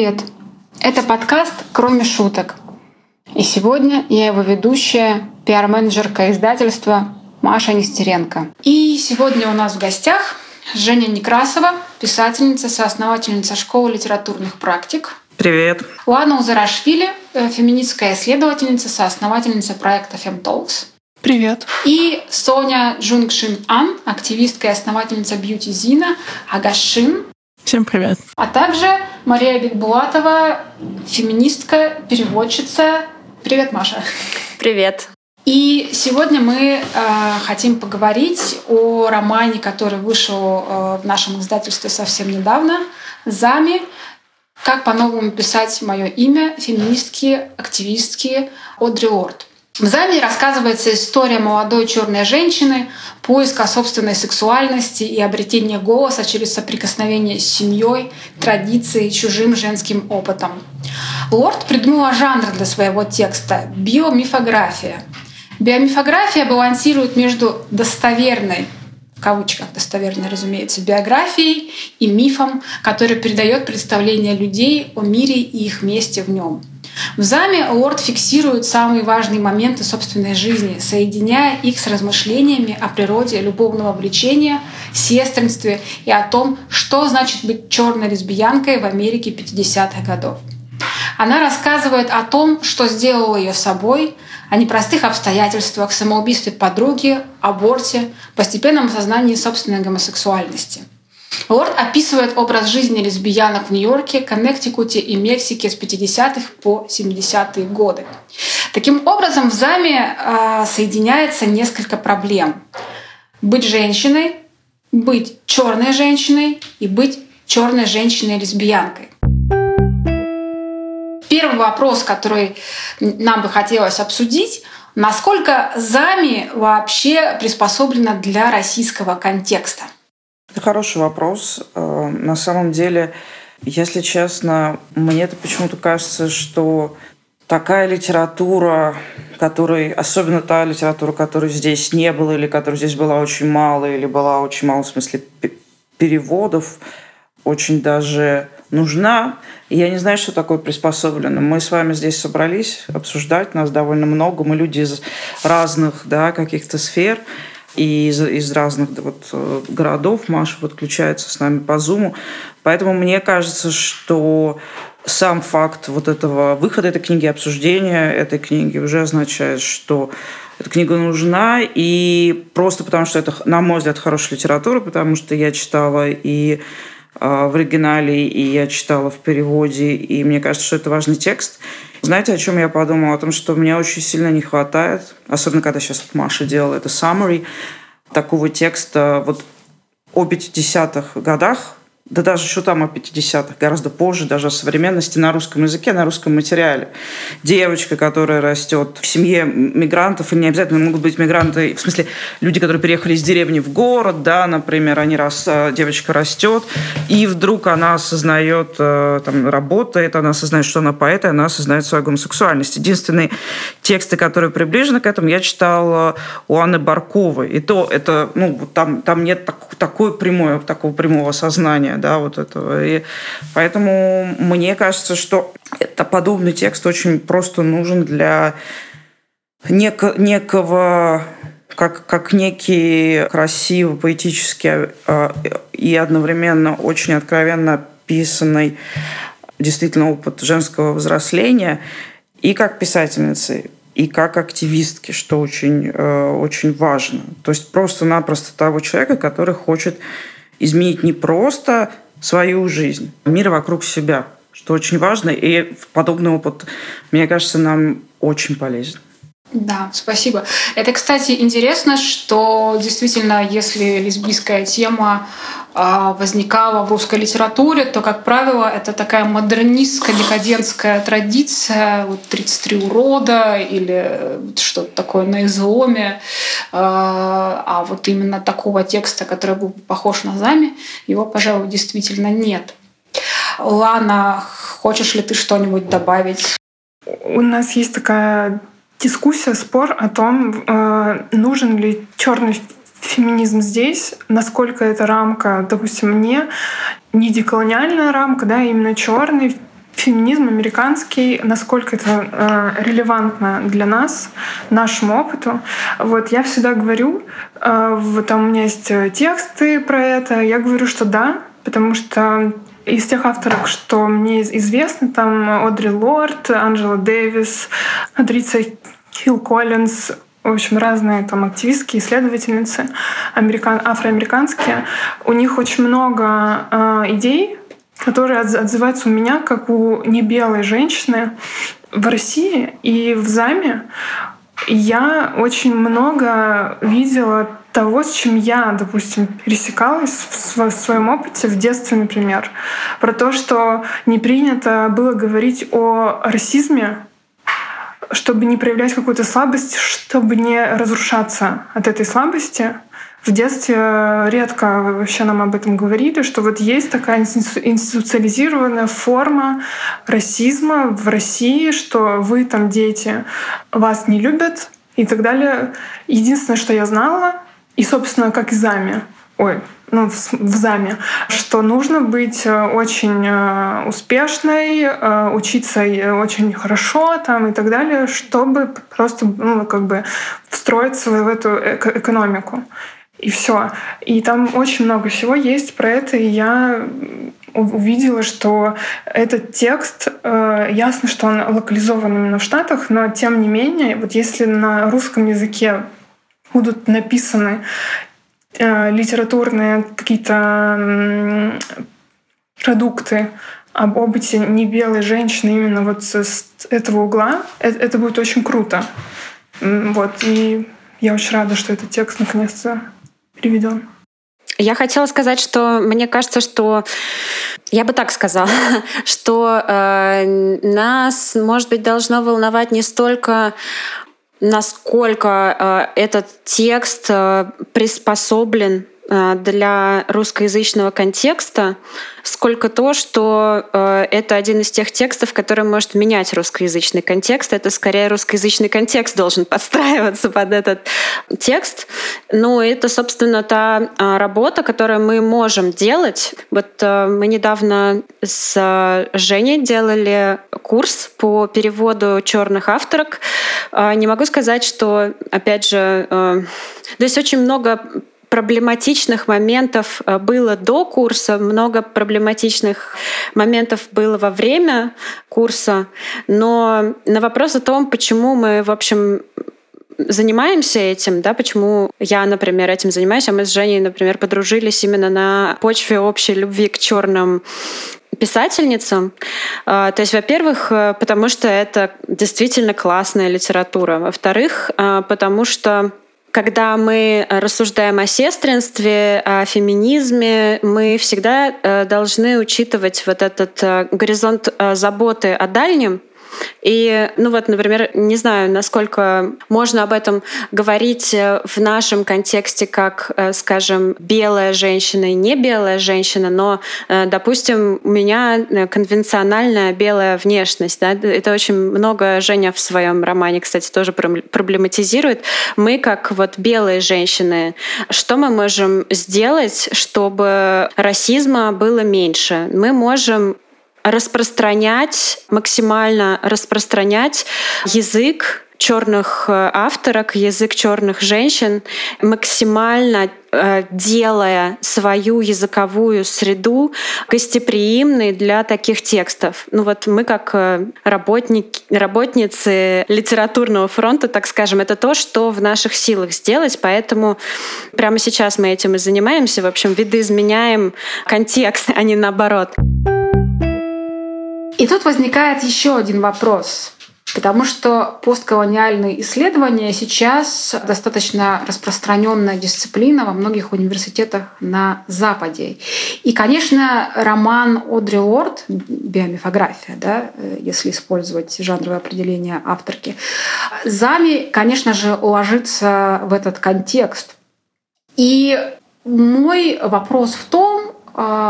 Привет! Это подкаст «Кроме шуток». И сегодня я его ведущая, пиар-менеджерка издательства Маша Нестеренко. И сегодня у нас в гостях Женя Некрасова, писательница, соосновательница школы литературных практик. Привет. Лана Узарашвили, э, феминистская исследовательница, соосновательница проекта FemTalks. Привет. И Соня Джунгшин Ан, активистка и основательница бьюти-зина Агашин. Всем привет. А также Мария Бекбулатова, феминистка, переводчица. Привет, Маша. Привет. И сегодня мы э, хотим поговорить о романе, который вышел э, в нашем издательстве совсем недавно, «Зами. Как по-новому писать мое имя. Феминистки, активистки» Одри Орд. В «Заме» рассказывается история молодой черной женщины, поиска собственной сексуальности и обретения голоса через соприкосновение с семьей, традицией, чужим женским опытом. Лорд придумала жанр для своего текста — биомифография. Биомифография балансирует между достоверной в кавычках достоверной, разумеется, биографией и мифом, который передает представление людей о мире и их месте в нем — в заме Лорд фиксирует самые важные моменты собственной жизни, соединяя их с размышлениями о природе любовного влечения, сестринстве и о том, что значит быть черной лесбиянкой в Америке 50-х годов. Она рассказывает о том, что сделало ее собой, о непростых обстоятельствах, самоубийстве подруги, аборте, постепенном осознании собственной гомосексуальности — Лорд описывает образ жизни лесбиянок в Нью-Йорке, Коннектикуте и Мексике с 50-х по 70-е годы. Таким образом, в заме э, соединяется несколько проблем. Быть женщиной, быть черной женщиной и быть черной женщиной-лесбиянкой. Первый вопрос, который нам бы хотелось обсудить, насколько зами вообще приспособлена для российского контекста – это хороший вопрос. Э, на самом деле, если честно, мне это почему-то кажется, что такая литература, которой, особенно та литература, которой здесь не было, или которой здесь была очень мало, или была очень мало в смысле переводов, очень даже нужна. я не знаю, что такое приспособлено. Мы с вами здесь собрались обсуждать, нас довольно много, мы люди из разных да, каких-то сфер и из, из разных вот, э, городов. Маша подключается с нами по Зуму. Поэтому мне кажется, что сам факт вот этого выхода этой книги, обсуждения этой книги уже означает, что эта книга нужна, и просто потому, что это, на мой взгляд, хорошая литература, потому что я читала и э, в оригинале, и я читала в переводе, и мне кажется, что это важный текст. Знаете, о чем я подумала? О том, что мне очень сильно не хватает, особенно когда сейчас Маша делала это summary, такого текста вот о 50-х годах, да даже что там о 50-х, гораздо позже, даже о современности на русском языке, на русском материале. Девочка, которая растет в семье мигрантов, и не обязательно могут быть мигранты, в смысле, люди, которые переехали из деревни в город, да, например, они рас, э, девочка растет, и вдруг она осознает, э, там, работает, она осознает, что она поэт, и она осознает свою гомосексуальность. Единственные тексты, которые приближены к этому, я читала у Анны Барковой. И то это, ну, там, там нет так, такой прямой, такого прямого сознания да, вот этого. И поэтому мне кажется, что это подобный текст очень просто нужен для неко, некого как, как некий красивый, поэтический э, и одновременно очень откровенно описанный действительно опыт женского взросления и как писательницы, и как активистки, что очень, э, очень важно. То есть просто-напросто того человека, который хочет изменить не просто свою жизнь, а мир вокруг себя, что очень важно. И подобный опыт, мне кажется, нам очень полезен. Да, спасибо. Это, кстати, интересно, что действительно, если лесбийская тема возникала в русской литературе, то, как правило, это такая модернистская, декадентская традиция, вот 33 урода или что-то такое на изломе. А, а вот именно такого текста, который был похож на Зами, его, пожалуй, действительно нет. Лана, хочешь ли ты что-нибудь добавить? У нас есть такая дискуссия, спор о том, э, нужен ли черный феминизм здесь, насколько эта рамка, допустим, мне не деколониальная рамка, да, а именно черный феминизм американский, насколько это э, релевантно для нас, нашему опыту. Вот я всегда говорю, э, вот там у меня есть тексты про это, я говорю, что да, потому что из тех авторов, что мне известно, там Одри Лорд, Анджела Дэвис, Адрица Хилл Коллинз, в общем, разные там активистки, исследовательницы американ, афроамериканские. У них очень много э, идей, которые отзываются у меня как у небелой женщины в России и в ЗАМе. Я очень много видела того, с чем я, допустим, пересекалась в своем опыте в детстве, например, про то, что не принято было говорить о расизме, чтобы не проявлять какую-то слабость, чтобы не разрушаться от этой слабости. В детстве редко вообще нам об этом говорили, что вот есть такая институциализированная форма расизма в России, что вы там дети, вас не любят и так далее. Единственное, что я знала, и, собственно, как и заме, ой, ну, в, в ЗАМе, что нужно быть э, очень э, успешной, э, учиться очень хорошо там и так далее, чтобы просто ну, как бы встроиться в эту экономику. И все. И там очень много всего есть про это, и я увидела, что этот текст, ясно, что он локализован именно в Штатах, но тем не менее, вот если на русском языке будут написаны литературные какие-то продукты об опыте не белой женщины именно вот с этого угла, это, это будет очень круто. Вот, и я очень рада, что этот текст наконец-то переведен. Я хотела сказать, что мне кажется, что я бы так сказала, что э, нас, может быть, должно волновать не столько насколько э, этот текст э, приспособлен для русскоязычного контекста, сколько то, что э, это один из тех текстов, который может менять русскоязычный контекст. Это скорее русскоязычный контекст должен подстраиваться под этот текст. Ну, это, собственно, та э, работа, которую мы можем делать. Вот э, мы недавно с Женей делали курс по переводу черных авторок. Э, не могу сказать, что, опять же, э, то есть очень много проблематичных моментов э, было до курса, много проблематичных моментов было во время курса, но на вопрос о том, почему мы, в общем, занимаемся этим, да, почему я, например, этим занимаюсь, а мы с Женей, например, подружились именно на почве общей любви к черным писательницам. А, то есть, во-первых, э, потому что это действительно классная литература. Во-вторых, э, потому что когда мы рассуждаем о сестринстве, о феминизме, мы всегда э, должны учитывать вот этот э, горизонт э, заботы о дальнем, и, ну вот, например, не знаю, насколько можно об этом говорить э, в нашем контексте, как, э, скажем, белая женщина и не белая женщина, но, э, допустим, у меня конвенциональная белая внешность. Да? Это очень много Женя в своем романе, кстати, тоже проблематизирует. Мы, как вот белые женщины, что мы можем сделать, чтобы расизма было меньше? Мы можем распространять, максимально распространять язык черных э, авторок, язык черных женщин, максимально э, делая свою языковую среду гостеприимной для таких текстов. Ну вот мы как э, работники, работницы литературного фронта, так скажем, это то, что в наших силах сделать, поэтому прямо сейчас мы этим и занимаемся. В общем, видоизменяем контекст, а не наоборот. И тут возникает еще один вопрос. Потому что постколониальные исследования сейчас достаточно распространенная дисциплина во многих университетах на Западе. И, конечно, роман Одри Лорд, биомифография, да, если использовать жанровое определение авторки, Зами, конечно же, ложится в этот контекст. И мой вопрос в том,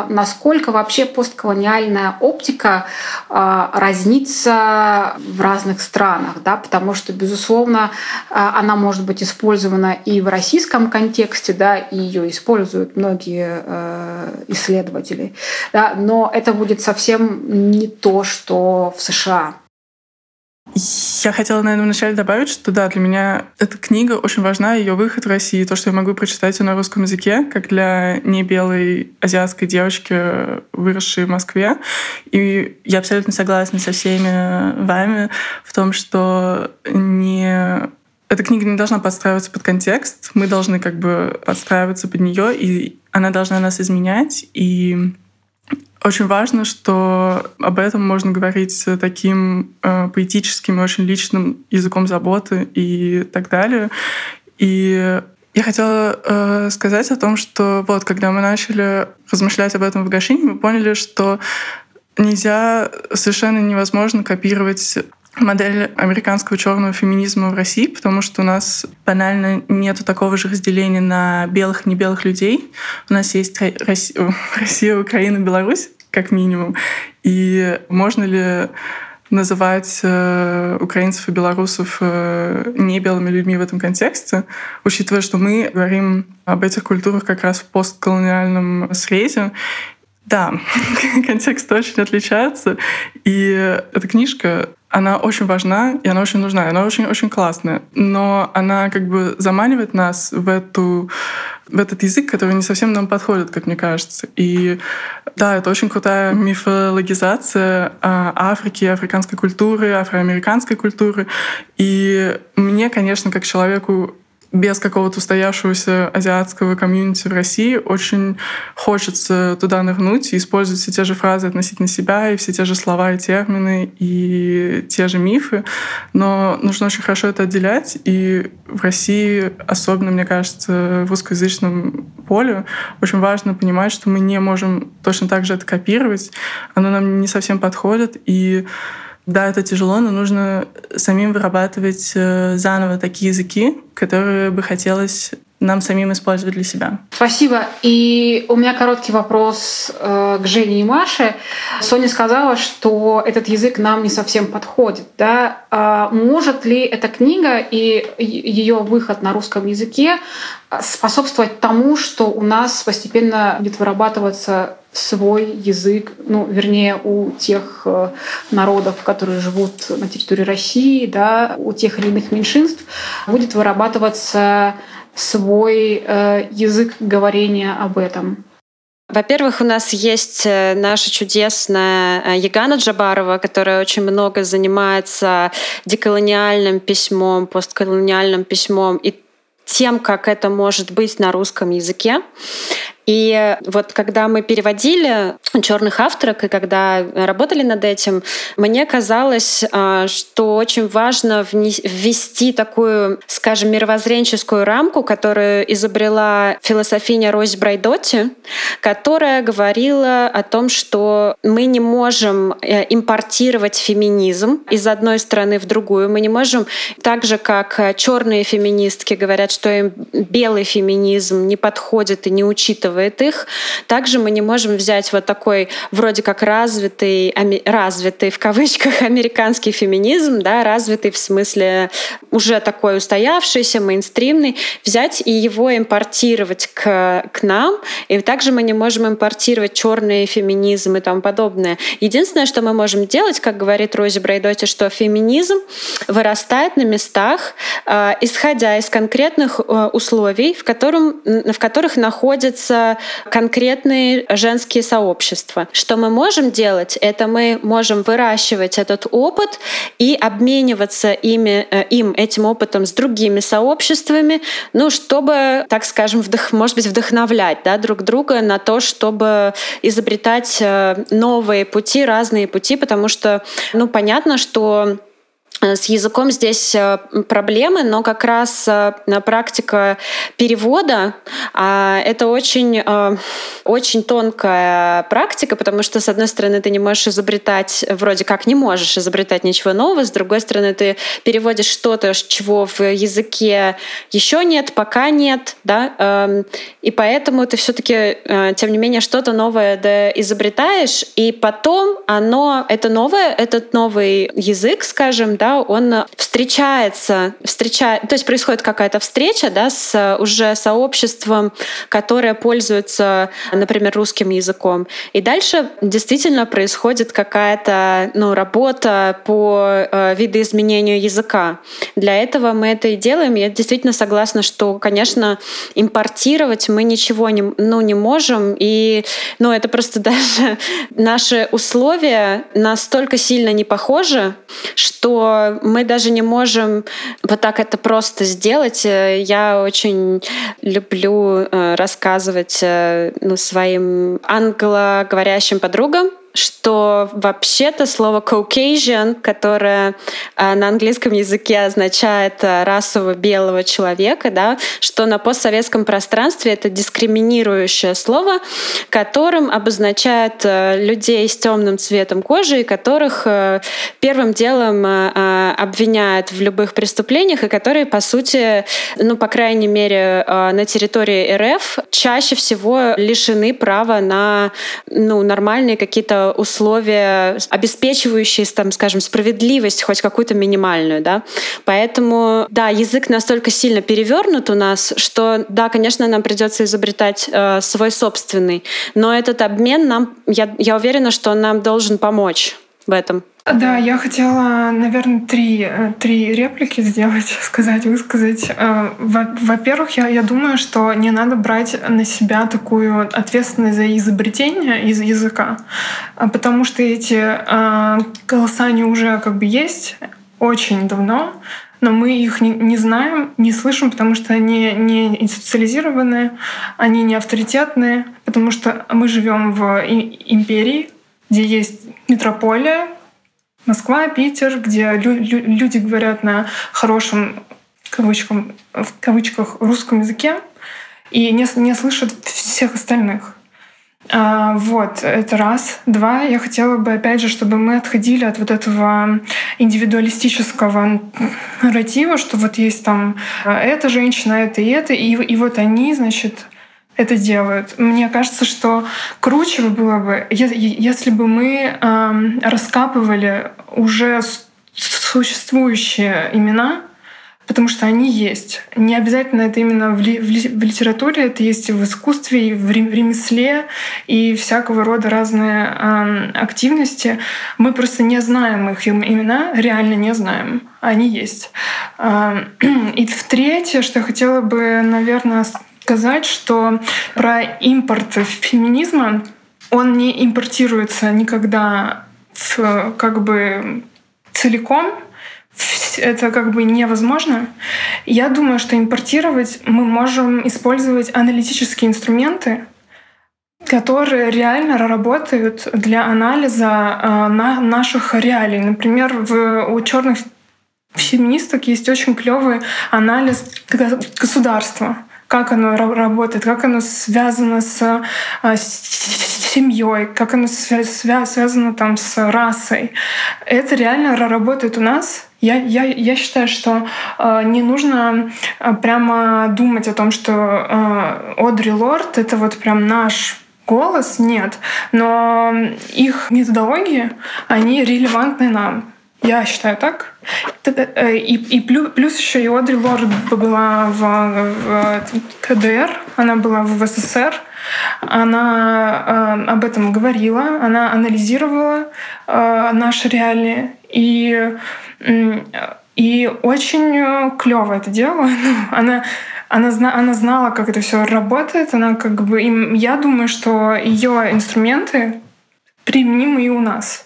насколько вообще постколониальная оптика а, разнится в разных странах, да, потому что, безусловно, а, она может быть использована и в российском контексте, да, и ее используют многие э, исследователи, да, но это будет совсем не то, что в США. Я хотела, наверное, вначале добавить, что да, для меня эта книга очень важна, ее выход в России, то, что я могу прочитать ее на русском языке, как для не белой азиатской девочки, выросшей в Москве. И я абсолютно согласна со всеми вами в том, что не эта книга не должна подстраиваться под контекст, мы должны как бы подстраиваться под нее, и она должна нас изменять. И очень важно, что об этом можно говорить таким э, поэтическим и очень личным языком заботы и так далее. И я хотела э, сказать о том, что вот когда мы начали размышлять об этом в Гашине, мы поняли, что нельзя, совершенно невозможно копировать модель американского черного феминизма в России, потому что у нас банально нету такого же разделения на белых и небелых людей. У нас есть Россия Украина, Беларусь, как минимум. И можно ли называть э, украинцев и белорусов э, не белыми людьми в этом контексте, учитывая, что мы говорим об этих культурах как раз в постколониальном срезе. Да, контекст очень отличается. И эта книжка она очень важна, и она очень нужна, и она очень-очень классная. Но она как бы заманивает нас в эту в этот язык, который не совсем нам подходит, как мне кажется. И да, это очень крутая мифологизация а, Африки, африканской культуры, афроамериканской культуры. И мне, конечно, как человеку без какого-то устоявшегося азиатского комьюнити в России очень хочется туда нырнуть и использовать все те же фразы относительно себя и все те же слова и термины и те же мифы. Но нужно очень хорошо это отделять. И в России, особенно, мне кажется, в русскоязычном поле, очень важно понимать, что мы не можем точно так же это копировать. Оно нам не совсем подходит. И да, это тяжело, но нужно самим вырабатывать э, заново такие языки, которые бы хотелось нам самим использовать для себя. Спасибо. И у меня короткий вопрос э, к Жене и Маше. Соня сказала, что этот язык нам не совсем подходит. Да? А может ли эта книга и ее выход на русском языке способствовать тому, что у нас постепенно будет вырабатываться свой язык, ну, вернее, у тех э, народов, которые живут на территории России, да, у тех или иных меньшинств, будет вырабатываться свой э, язык говорения об этом. Во-первых, у нас есть э, наша чудесная Ягана Джабарова, которая очень много занимается деколониальным письмом, постколониальным письмом и тем, как это может быть на русском языке. И вот когда мы переводили черных авторок и когда работали над этим, мне казалось, а, что очень важно ввести такую, скажем, мировоззренческую рамку, которую изобрела философиня Рози Брайдотти, которая говорила о том, что мы не можем э, импортировать феминизм из одной страны в другую. Мы не можем, так же как черные феминистки говорят, что им белый феминизм не подходит и не учитывает учитывает их. Также мы не можем взять вот такой вроде как развитый, развитый в кавычках американский феминизм, да, развитый в смысле уже такой устоявшийся, мейнстримный, взять и его импортировать к, к нам. И также мы не можем импортировать черный феминизм и тому подобное. Единственное, что мы можем делать, как говорит Рози Брайдоти, что феминизм вырастает на местах, э, исходя из конкретных э, условий, в, котором, в которых находится конкретные женские сообщества. Что мы можем делать, это мы можем выращивать этот опыт и обмениваться ими, э, им, этим опытом с другими сообществами, ну, чтобы, так скажем, вдох, может быть, вдохновлять да, друг друга на то, чтобы изобретать э, новые пути, разные пути, потому что, ну, понятно, что с языком здесь э, проблемы, но как раз э, практика перевода а, это очень, очень тонкая практика, потому что, с одной стороны, ты не можешь изобретать, вроде как не можешь изобретать ничего нового, с другой стороны, ты переводишь что-то, чего в языке еще нет, пока нет, да, эм, и поэтому ты все-таки, тем не менее, что-то новое да, изобретаешь, и потом оно, это новое, этот новый язык, скажем, да, он встречается, встречает, то есть происходит какая-то встреча да, с уже сообществом, которое пользуется, например, русским языком. И дальше действительно происходит какая-то ну, работа по э, видоизменению языка. Для этого мы это и делаем. Я действительно согласна, что, конечно, импортировать мы ничего не, ну, не можем. И ну, это просто даже наши условия настолько сильно не похожи, что мы даже не можем вот так это просто сделать. Я очень люблю э, рассказывать э, ну, своим англоговорящим подругам что вообще-то слово Caucasian, которое э, на английском языке означает э, расово белого человека, да, что на постсоветском пространстве это дискриминирующее слово, которым обозначают э, людей с темным цветом кожи, и которых первым делом обвиняют в любых преступлениях, и которые, по сути, ну, по крайней мере, на территории РФ чаще всего лишены права на ну, нормальные какие-то условия, обеспечивающие, там, скажем, справедливость, хоть какую-то минимальную, да. Поэтому, да, язык настолько сильно перевернут у нас, что, да, конечно, нам придется изобретать э, свой собственный, но этот обмен нам, я, я уверена, что он нам должен помочь в этом. Да, я хотела, наверное, три, э, три реплики сделать, сказать, высказать. Э, во-первых, я, я думаю, что не надо брать на себя такую ответственность за изобретение из языка, а потому что эти э, голоса, они уже как бы есть очень давно, но мы их не, не знаем, не слышим, потому что они не институциализированные, они не авторитетные, потому что мы живем в империи, где есть метрополия, Москва, Питер, где лю- лю- люди говорят на хорошем кавычкам, в кавычках русском языке и не, не слышат всех остальных. А, вот, это раз. Два, я хотела бы, опять же, чтобы мы отходили от вот этого индивидуалистического нарратива, что вот есть там а, эта женщина, это и это, и, и вот они, значит, это делают. Мне кажется, что круче было бы, если бы мы раскапывали уже существующие имена, потому что они есть. Не обязательно это именно в, ли, в, ли, в литературе, это есть и в искусстве, и в ремесле, и всякого рода разные э, активности. Мы просто не знаем их имена, реально не знаем. Они есть. Э, и в третье, что я хотела бы, наверное, сказать, что про импорт феминизма он не импортируется никогда в, как бы целиком. Это как бы невозможно. Я думаю, что импортировать мы можем использовать аналитические инструменты, которые реально работают для анализа э, на наших реалий. Например, в, у черных феминисток есть очень клевый анализ государства как оно работает, как оно связано с, а, семьей, как оно связано там с расой. Это реально работает у нас. Я, я, я считаю, что э, не нужно э, прямо думать о том, что э, Одри Лорд — это вот прям наш голос, нет. Но их методологии, они релевантны нам. Я считаю так. Э, и, и плюс, плюс еще и Одри Лорд была в, в КДР, она была в СССР, она э, об этом говорила, она анализировала э, наши реалии. И, и очень клево это делала. Ну, она она, зна она знала, как это все работает. Она как бы, им, я думаю, что ее инструменты применимы и у нас.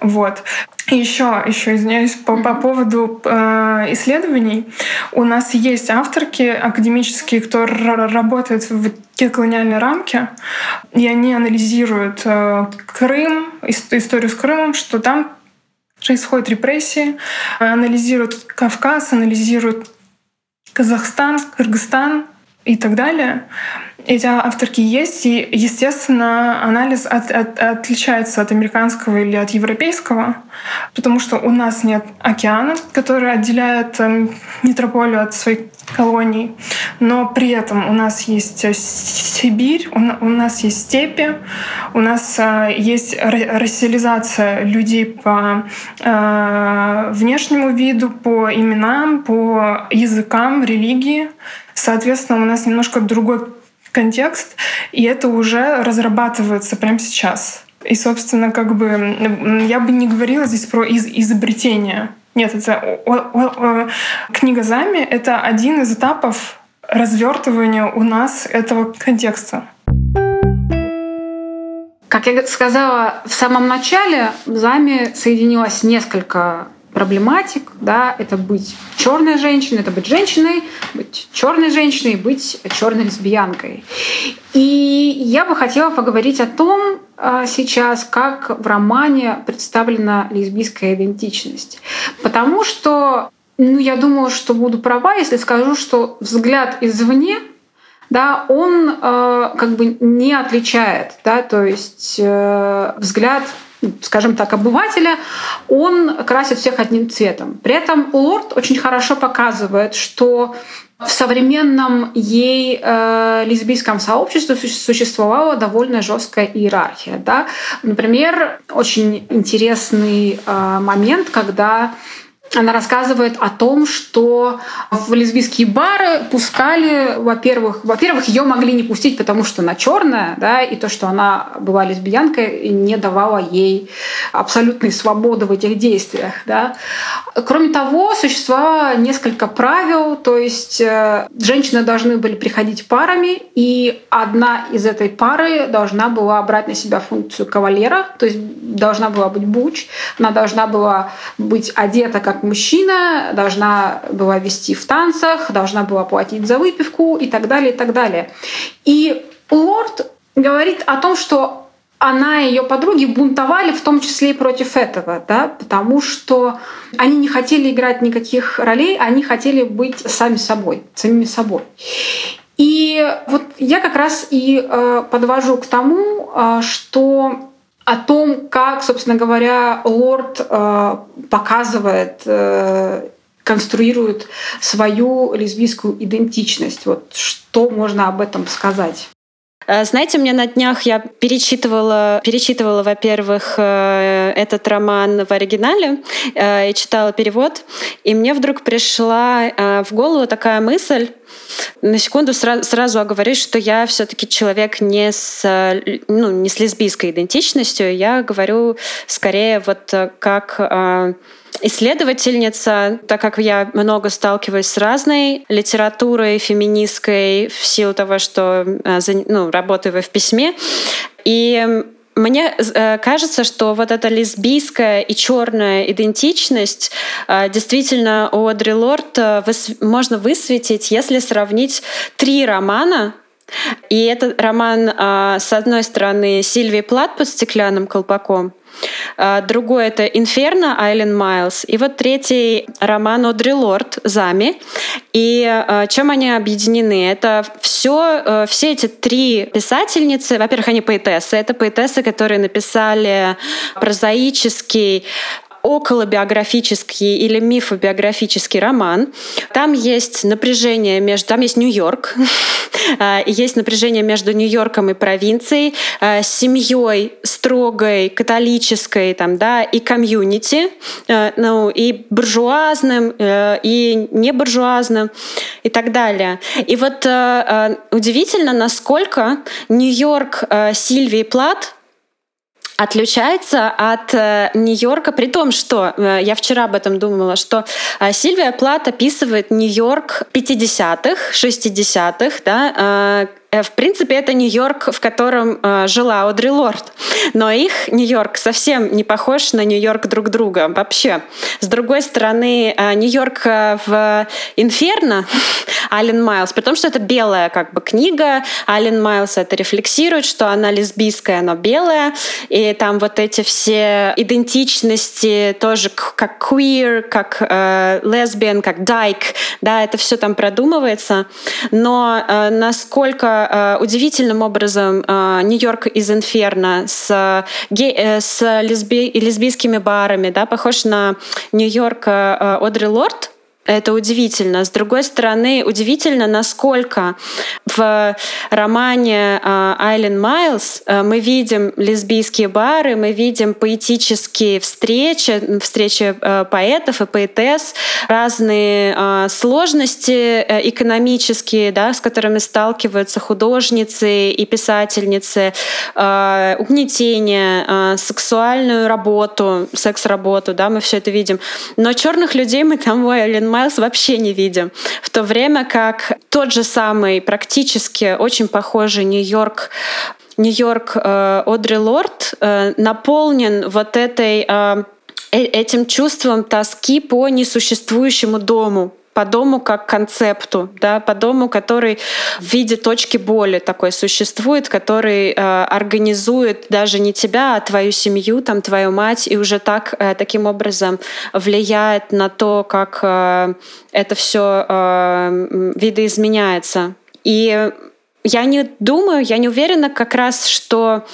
Вот. Еще, еще извиняюсь, по, по поводу э, исследований. У нас есть авторки академические, кто работают в деколониальной рамке, и они анализируют э, Крым, историю с Крымом, что там происходят репрессии, анализируют Кавказ, анализируют Казахстан, Кыргызстан и так далее. Эти авторки есть, и, естественно, анализ от, от, отличается от американского или от европейского, потому что у нас нет океана, который отделяет э, метрополию от своих колоний, но при этом у нас есть э, Сибирь, у, нас есть степи, у нас э, есть рассиализация людей по э, внешнему виду, по именам, по языкам, религии. Соответственно, у нас немножко другой контекст, и это уже разрабатывается прямо сейчас. И, собственно, как бы я бы не говорила здесь про из изобретение. Нет, это о, о, о, книга Зами — это один из этапов развертывания у нас этого контекста. Как я сказала в самом начале, в Заме соединилось несколько проблематик, да, это быть черной женщиной, это быть женщиной, быть черной женщиной, быть черной лесбиянкой. И я бы хотела поговорить о том а, сейчас, как в романе представлена лесбийская идентичность. Потому что, ну, я думаю, что буду права, если скажу, что взгляд извне да, он э, как бы не отличает, да, то есть э, взгляд скажем так, обывателя, он красит всех одним цветом. При этом Лорд очень хорошо показывает, что в современном ей э, лесбийском сообществе существовала довольно жесткая иерархия. Да? Например, очень интересный э, момент, когда она рассказывает о том, что в лесбийские бары пускали, во-первых, во-первых, ее могли не пустить, потому что она черная, да, и то, что она была лесбиянкой, не давало ей абсолютной свободы в этих действиях, да. Кроме того, существовало несколько правил, то есть э, женщины должны были приходить парами, и одна из этой пары должна была брать на себя функцию кавалера, то есть должна была быть буч, она должна была быть одета как мужчина, должна была вести в танцах, должна была платить за выпивку и так далее, и так далее. И Лорд говорит о том, что она и ее подруги бунтовали в том числе и против этого, да, потому что они не хотели играть никаких ролей, они хотели быть сами собой, самими собой. И вот я как раз и э, подвожу к тому, э, что о том, как, собственно говоря, Лорд э, показывает, э, конструирует свою лесбийскую идентичность. Вот что можно об этом сказать? Э, знаете, мне на днях я перечитывала, перечитывала, во-первых, э, этот роман в оригинале э, и читала перевод, и мне вдруг пришла в голову такая мысль, на секунду сразу, сразу оговорюсь, что я все-таки человек не с, ну, не с лесбийской идентичностью. Я говорю скорее вот как исследовательница, так как я много сталкиваюсь с разной литературой феминистской в силу того, что э, ну, работаю в письме. И мне э, кажется, что вот эта лесбийская и черная идентичность э, действительно у Одри Лорд можно высветить, если сравнить три романа, и этот роман, с одной стороны, Сильвии Плат под стеклянным колпаком, а, другой — это «Инферно» Айлен Майлз. И вот третий роман Одри Лорд «Зами». И а, чем они объединены? Это все, все эти три писательницы, во-первых, они поэтессы. Это поэтессы, которые написали прозаический околобиографический или мифобиографический роман. Там есть напряжение между... Там есть Нью-Йорк, есть напряжение между Нью-Йорком и провинцией, а, семьей строгой, католической, там, да, и комьюнити, а, ну, и буржуазным, э, и не буржуазным, и так далее. И вот удивительно, насколько Нью-Йорк Сильвии Плат отличается от э, Нью-Йорка, при том, что э, я вчера об этом думала, что э, Сильвия Плат описывает Нью-Йорк 50-х, 60-х, да, Э, в принципе, это Нью-Йорк, в котором э, жила Одри Лорд. Но их Нью-Йорк совсем не похож на Нью-Йорк друг друга вообще. С другой стороны, э, Нью-Йорк э, в «Инферно» Ален Майлз, при том, что это белая как бы книга, Ален Майлз это рефлексирует, что она лесбийская, но белая, и там вот эти все идентичности тоже как queer, как э, lesbian, как dyke, да, это все там продумывается. Но э, насколько э, удивительным образом э, Нью-Йорк из Инферно с, гей, э, с лесби, лесбийскими барами, да, похож на Нью-Йорк Одри Лорд, это удивительно. С другой стороны, удивительно, насколько в романе а, Айлен Майлз а, мы видим лесбийские бары, мы видим поэтические встречи, встречи а, поэтов и поэтесс, разные сложности э, экономические, да, с которыми сталкиваются художницы и писательницы, угнетение, сексуальную работу, секс-работу, да, мы все это видим. Но черных людей мы там у Айлен Майлз вообще не видим. В то время как тот же самый, практически очень похожий Нью-Йорк Нью-Йорк э, Одри Лорд э, наполнен вот этой э, этим чувством тоски по несуществующему дому, по дому как концепту, да, по дому, который в виде точки боли такой существует, который э, организует даже не тебя, а твою семью, там, твою мать, и уже так э, таким образом влияет на то, как э, это все э, видоизменяется. И я не думаю, я не уверена как раз, что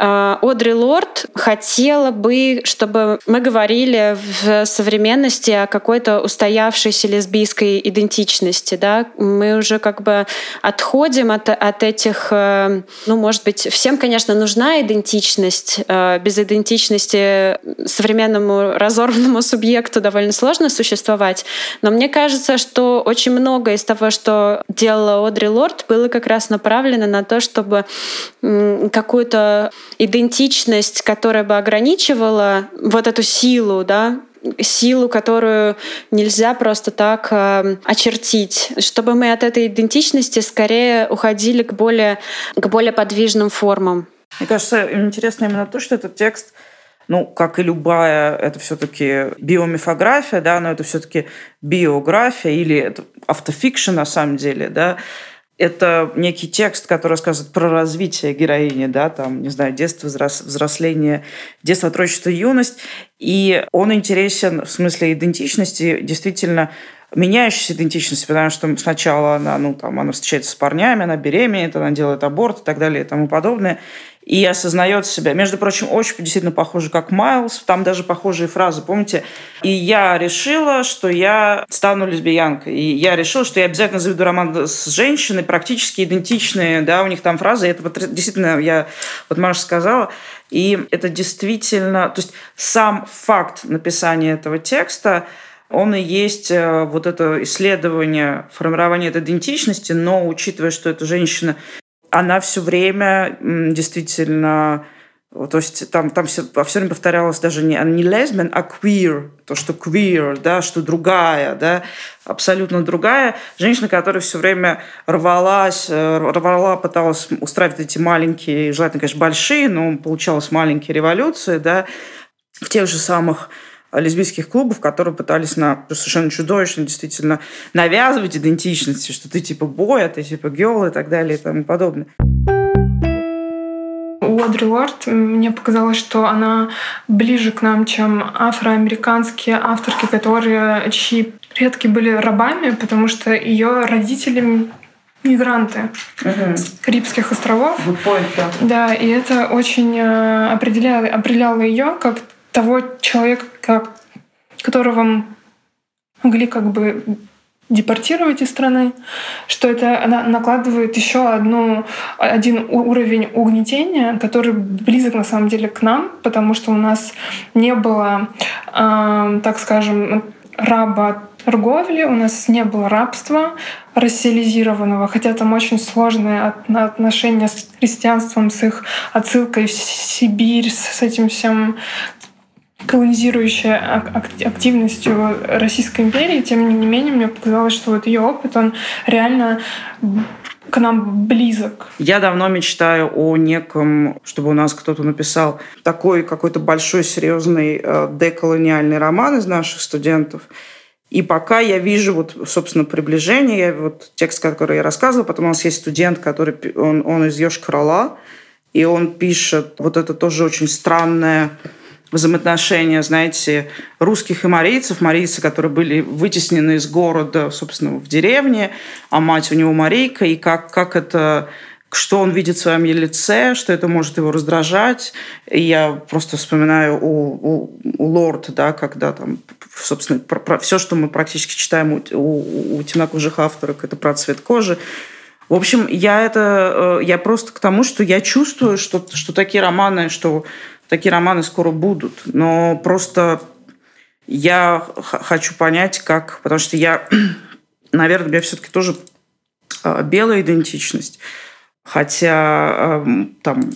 Одри Лорд хотела бы, чтобы мы говорили в современности о какой-то устоявшейся лесбийской идентичности. Да? Мы уже как бы отходим от, от этих... Э, ну, может быть, всем, конечно, нужна идентичность. Э, без идентичности современному разорванному субъекту довольно сложно существовать. Но мне кажется, что очень много из того, что делала Одри Лорд, было как раз направлено на то, чтобы какую-то идентичность, которая бы ограничивала вот эту силу, да, силу, которую нельзя просто так э, очертить, чтобы мы от этой идентичности скорее уходили к более, к более подвижным формам. Мне кажется, интересно именно то, что этот текст ну, как и любая, это все-таки биомифография, да, но это все-таки биография или это автофикшн на самом деле, да, это некий текст, который рассказывает про развитие героини, да, там, не знаю, детство, взросление, детство, отрочество, юность. И он интересен в смысле идентичности, действительно, меняющейся идентичности, потому что сначала она, ну, там, она встречается с парнями, она беременеет, она делает аборт и так далее и тому подобное и осознает себя. Между прочим, очень действительно похоже, как Майлз. Там даже похожие фразы, помните? И я решила, что я стану лесбиянкой. И я решила, что я обязательно заведу роман с женщиной, практически идентичные, да, у них там фразы. Это действительно, я, вот Маша сказала, и это действительно, то есть сам факт написания этого текста, он и есть э, вот это исследование, формирование этой идентичности, но учитывая, что эта женщина она все время действительно то есть там, там все, все время повторялось даже не, не lesbian, а queer. То, что queer, да, что другая, да, абсолютно другая. Женщина, которая все время рвалась, э, рвала, пыталась устраивать эти маленькие, желательно, конечно, большие, но получалось маленькие революции, да, в тех же самых лесбийских клубов, которые пытались на совершенно чудовищно действительно навязывать идентичности, что ты типа бой, а ты типа геол и так далее и тому подобное. У Одри Лорд мне показалось, что она ближе к нам, чем афроамериканские авторки, которые чьи предки были рабами, потому что ее родители мигранты угу. с Карибских островов. Point, да. да, и это очень э, определяло, определяло ее как того человека, которого могли как бы депортировать из страны, что это накладывает еще одну, один уровень угнетения, который близок на самом деле к нам, потому что у нас не было, э, так скажем, раба торговли, у нас не было рабства рассиализированного, хотя там очень сложные отношения с христианством, с их отсылкой в Сибирь, с этим всем колонизирующая активностью Российской империи, тем не менее, мне показалось, что вот ее опыт, он реально к нам близок. Я давно мечтаю о неком, чтобы у нас кто-то написал такой какой-то большой серьезный э, деколониальный роман из наших студентов. И пока я вижу вот, собственно, приближение, я, вот текст, который я рассказывала, потом у нас есть студент, который, он, он из Йошкар-Ола, и он пишет вот это тоже очень странное взаимоотношения, знаете, русских и марийцев. Марийцы, которые были вытеснены из города, собственно, в деревне, а мать у него марийка, и как, как это что он видит в своем лице, что это может его раздражать. И я просто вспоминаю у, у, у Лорд, да, когда там, собственно, про, про все, что мы практически читаем у, у, у темнокожих авторов, это про цвет кожи. В общем, я это, э, я просто к тому, что я чувствую, что, что такие романы, что такие романы скоро будут. Но просто я хочу понять, как... Потому что я, наверное, у меня все-таки тоже а, белая идентичность. Хотя там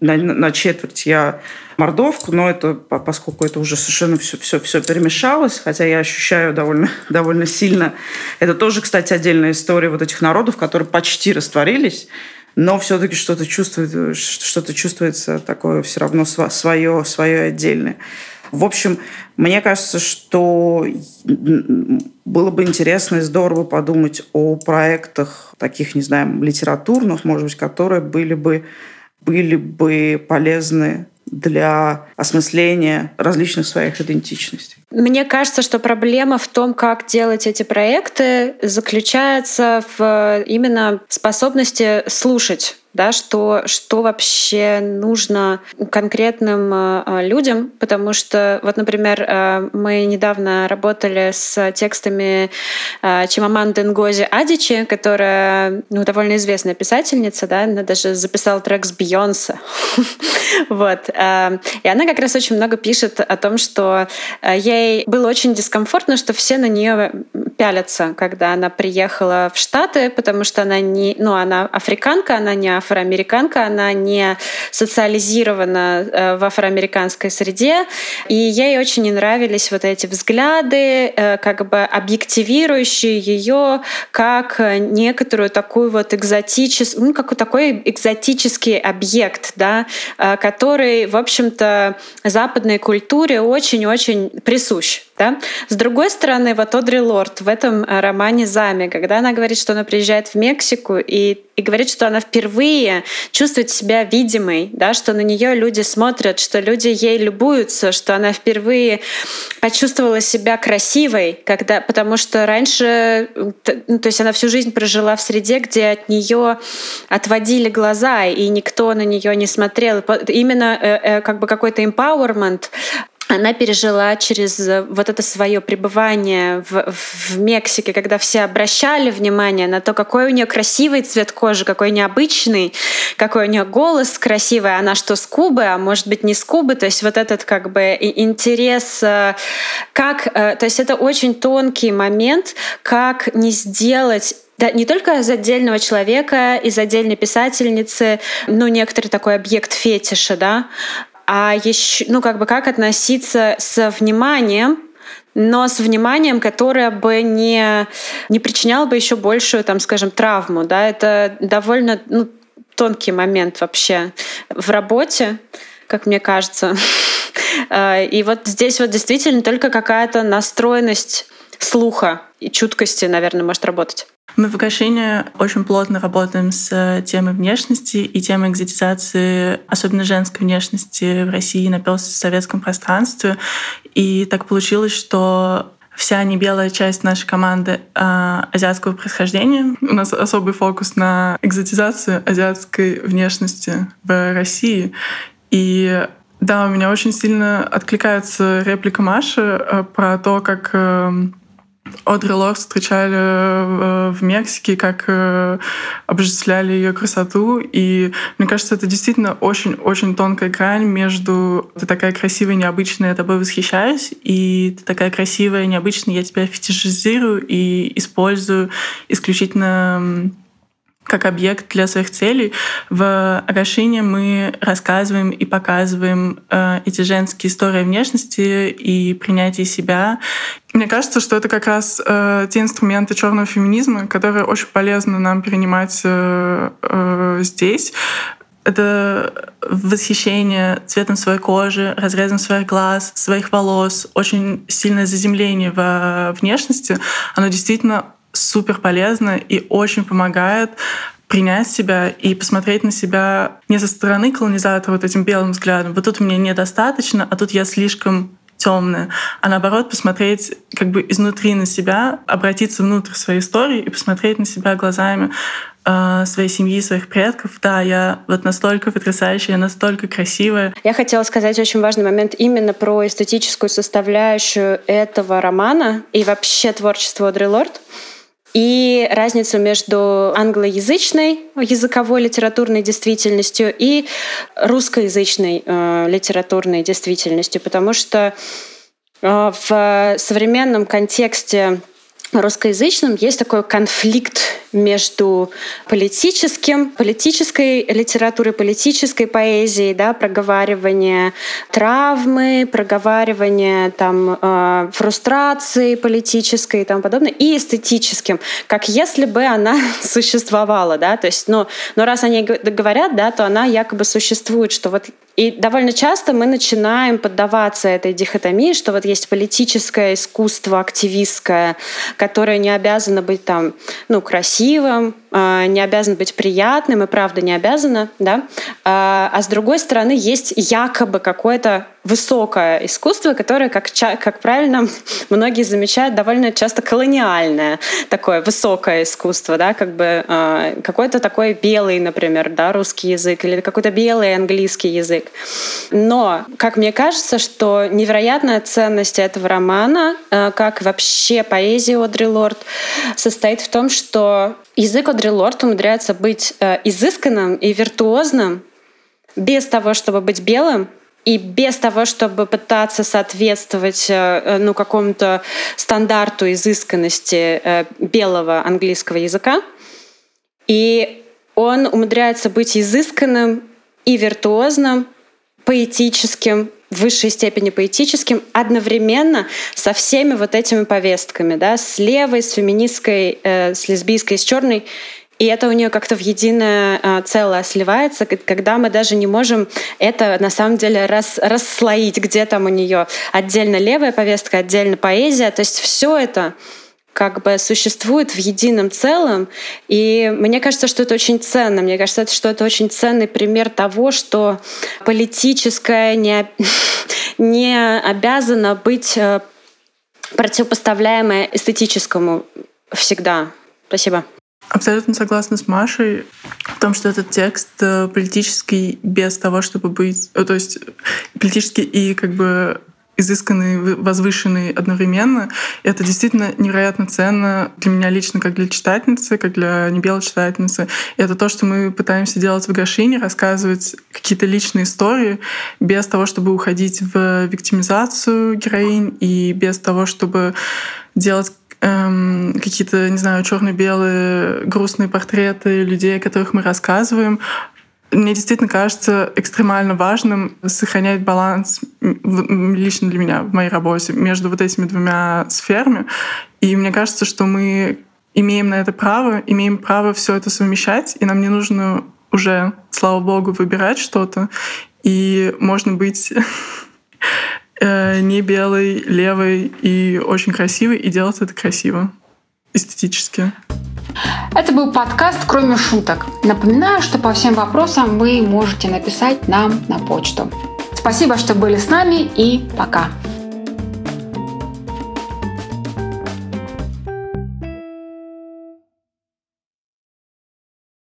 на, на четверть я мордовку, но это, поскольку это уже совершенно все, все, все перемешалось, хотя я ощущаю довольно, довольно сильно. Это тоже, кстати, отдельная история вот этих народов, которые почти растворились, но все-таки что-то чувствует, что-то чувствуется такое все равно свое, свое отдельное. В общем, мне кажется, что было бы интересно и здорово подумать о проектах таких, не знаю, литературных, может быть, которые были бы, были бы полезны для осмысления различных своих идентичностей. Мне кажется, что проблема в том, как делать эти проекты, заключается в именно способности слушать да, что, что вообще нужно конкретным э, людям, потому что, вот, например, э, мы недавно работали с текстами э, Чимаманды Нгози Адичи, которая ну, довольно известная писательница, да, она даже записала трек с Бейонсе. вот. Э, и она как раз очень много пишет о том, что э, ей было очень дискомфортно, что все на нее пялятся, когда она приехала в Штаты, потому что она не, ну, она африканка, она не афроамериканка, она не социализирована э, в афроамериканской среде, и ей очень не нравились вот эти взгляды, э, как бы объективирующие ее как некоторую такую вот экзотическую, ну, как такой экзотический объект, да, э, который, в общем-то, западной культуре очень-очень присущ. Да? С другой стороны, вот Одри Лорд в этом э, романе «Зами», когда она говорит, что она приезжает в Мексику и, и говорит, что она впервые чувствует себя видимой, да, что на нее люди смотрят, что люди ей любуются, что она впервые почувствовала себя красивой, когда, потому что раньше, ну, то есть она всю жизнь прожила в среде, где от нее отводили глаза, и никто на нее не смотрел. Именно э, э, как бы какой-то empowerment она пережила через э, вот это свое пребывание в, в Мексике, когда все обращали внимание на то, какой у нее красивый цвет кожи, какой необычный, какой у нее голос красивый, она что с Кубы, а может быть не с Кубы, то есть вот этот как бы интерес, э, как, э, то есть это очень тонкий момент, как не сделать да, не только из отдельного человека, из отдельной писательницы, ну, некоторый такой объект фетиша, да, а еще, ну, как бы как относиться с вниманием но с вниманием, которое бы не, не причиняло бы еще большую, там, скажем, травму. Да? Это довольно ну, тонкий момент вообще в работе, как мне кажется. А, и вот здесь вот действительно только какая-то настроенность слуха и чуткости, наверное, может работать. Мы в Гашине очень плотно работаем с темой внешности и темой экзотизации, особенно женской внешности в России на постсоветском пространстве. И так получилось, что вся небелая часть нашей команды э, азиатского происхождения. У нас особый фокус на экзотизацию азиатской внешности в России. И да, у меня очень сильно откликается реплика Маши э, про то, как э, Одри Лор встречали э, в Мексике, как э, обожествляли ее красоту. И мне кажется, это действительно очень-очень тонкая грань между «ты такая красивая, необычная, я тобой восхищаюсь», и «ты такая красивая, необычная, я тебя фетишизирую и использую исключительно как объект для своих целей. В Агашине мы рассказываем и показываем э, эти женские истории внешности и принятия себя. Мне кажется, что это как раз э, те инструменты черного феминизма, которые очень полезно нам перенимать э, э, здесь это восхищение цветом своей кожи, разрезом своих глаз, своих волос, очень сильное заземление во внешности, оно действительно супер полезно и очень помогает принять себя и посмотреть на себя не со стороны колонизатора вот этим белым взглядом. Вот тут мне недостаточно, а тут я слишком темная, а наоборот посмотреть как бы изнутри на себя, обратиться внутрь своей истории и посмотреть на себя глазами э, своей семьи, своих предков. Да, я вот настолько потрясающая, настолько красивая. Я хотела сказать очень важный момент именно про эстетическую составляющую этого романа и вообще творчества Одри Лорд и разницу между англоязычной языковой литературной действительностью и русскоязычной э, литературной действительностью, потому что э, в современном контексте русскоязычном есть такой конфликт между политическим, политической литературой, политической поэзией, да, проговаривание травмы, проговаривание там, э, фрустрации политической и тому подобное, и эстетическим, как если бы она существовала. Да? То есть, ну, но раз они говорят, да, то она якобы существует, что вот и довольно часто мы начинаем поддаваться этой дихотомии, что вот есть политическое искусство активистское, которое не обязано быть там, ну, красивым, а, не обязан быть приятным, и правда не обязано, да. А, а с другой стороны есть якобы какое-то высокое искусство, которое, как, как правильно многие замечают, довольно часто колониальное такое высокое искусство, да, как бы э, какой-то такой белый, например, да, русский язык или какой-то белый английский язык. Но, как мне кажется, что невероятная ценность этого романа, э, как вообще поэзия Одри Лорд, состоит в том, что язык Одри Лорд умудряется быть э, изысканным и виртуозным без того, чтобы быть белым, и без того, чтобы пытаться соответствовать э, э, ну, какому-то стандарту изысканности э, белого английского языка. И он умудряется быть изысканным и виртуозным, поэтическим, в высшей степени поэтическим, одновременно со всеми вот этими повестками, да, с левой, с феминистской, э, с лесбийской, с черной и это у нее как-то в единое а, целое сливается, когда мы даже не можем это на самом деле рас, расслоить, где там у нее отдельно левая повестка, отдельно поэзия. То есть все это как бы существует в едином целом. И мне кажется, что это очень ценно. Мне кажется, что это очень ценный пример того, что политическое не, не обязано быть э, противопоставляемое эстетическому всегда. Спасибо. Абсолютно согласна с Машей в том, что этот текст э, политический без того, чтобы быть... Э, то есть политический и как бы изысканный, возвышенный одновременно. И это действительно невероятно ценно для меня лично, как для читательницы, как для небелой читательницы. И это то, что мы пытаемся делать в Гашине, рассказывать какие-то личные истории без того, чтобы уходить в виктимизацию героинь и без того, чтобы делать эм, какие-то, не знаю, черно-белые грустные портреты людей, о которых мы рассказываем. Мне действительно кажется экстремально важным сохранять баланс лично для меня в моей работе между вот этими двумя сферами. И мне кажется, что мы имеем на это право, имеем право все это совмещать, и нам не нужно уже, слава богу, выбирать что-то. И можно быть Э, не белый, левый и очень красивый, и делать это красиво, эстетически. Это был подкаст «Кроме шуток». Напоминаю, что по всем вопросам вы можете написать нам на почту. Спасибо, что были с нами и пока.